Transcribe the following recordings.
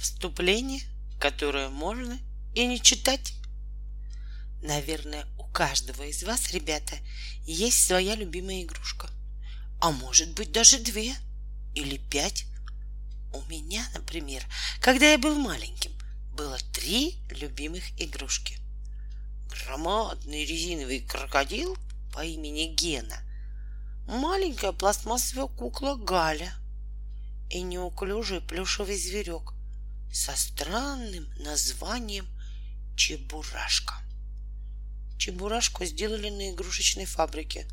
Вступление, которое можно и не читать. Наверное, у каждого из вас, ребята, есть своя любимая игрушка. А может быть даже две или пять. У меня, например, когда я был маленьким, было три любимых игрушки. Громадный резиновый крокодил по имени Гена, маленькая пластмассовая кукла Галя и неуклюжий плюшевый зверек со странным названием Чебурашка. Чебурашку сделали на игрушечной фабрике,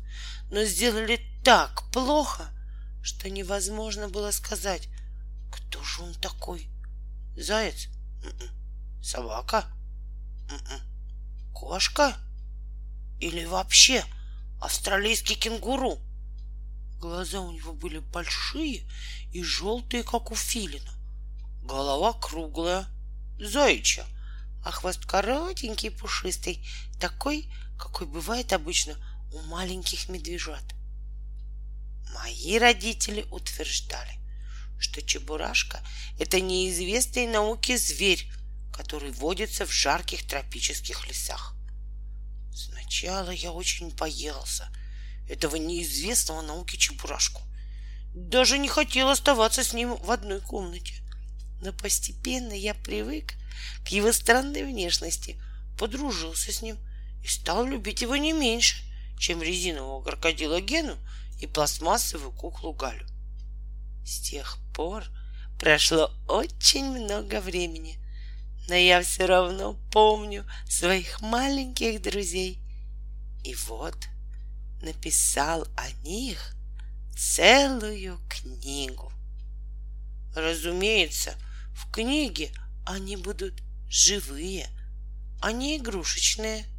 но сделали так плохо, что невозможно было сказать, кто же он такой. Заяц? М-м. Собака? М-м. Кошка? Или вообще австралийский кенгуру? Глаза у него были большие и желтые, как у филина. Голова круглая, заячья, а хвост коротенький пушистый, такой, какой бывает обычно у маленьких медвежат. Мои родители утверждали, что чебурашка — это неизвестный науке зверь, который водится в жарких тропических лесах. Сначала я очень боялся этого неизвестного науке чебурашку. Даже не хотел оставаться с ним в одной комнате. Но постепенно я привык к его странной внешности, подружился с ним и стал любить его не меньше, чем резинового крокодила Гену и пластмассовую куклу Галю. С тех пор прошло очень много времени, но я все равно помню своих маленьких друзей. И вот написал о них целую книгу. Разумеется, в книге они будут живые, а не игрушечные —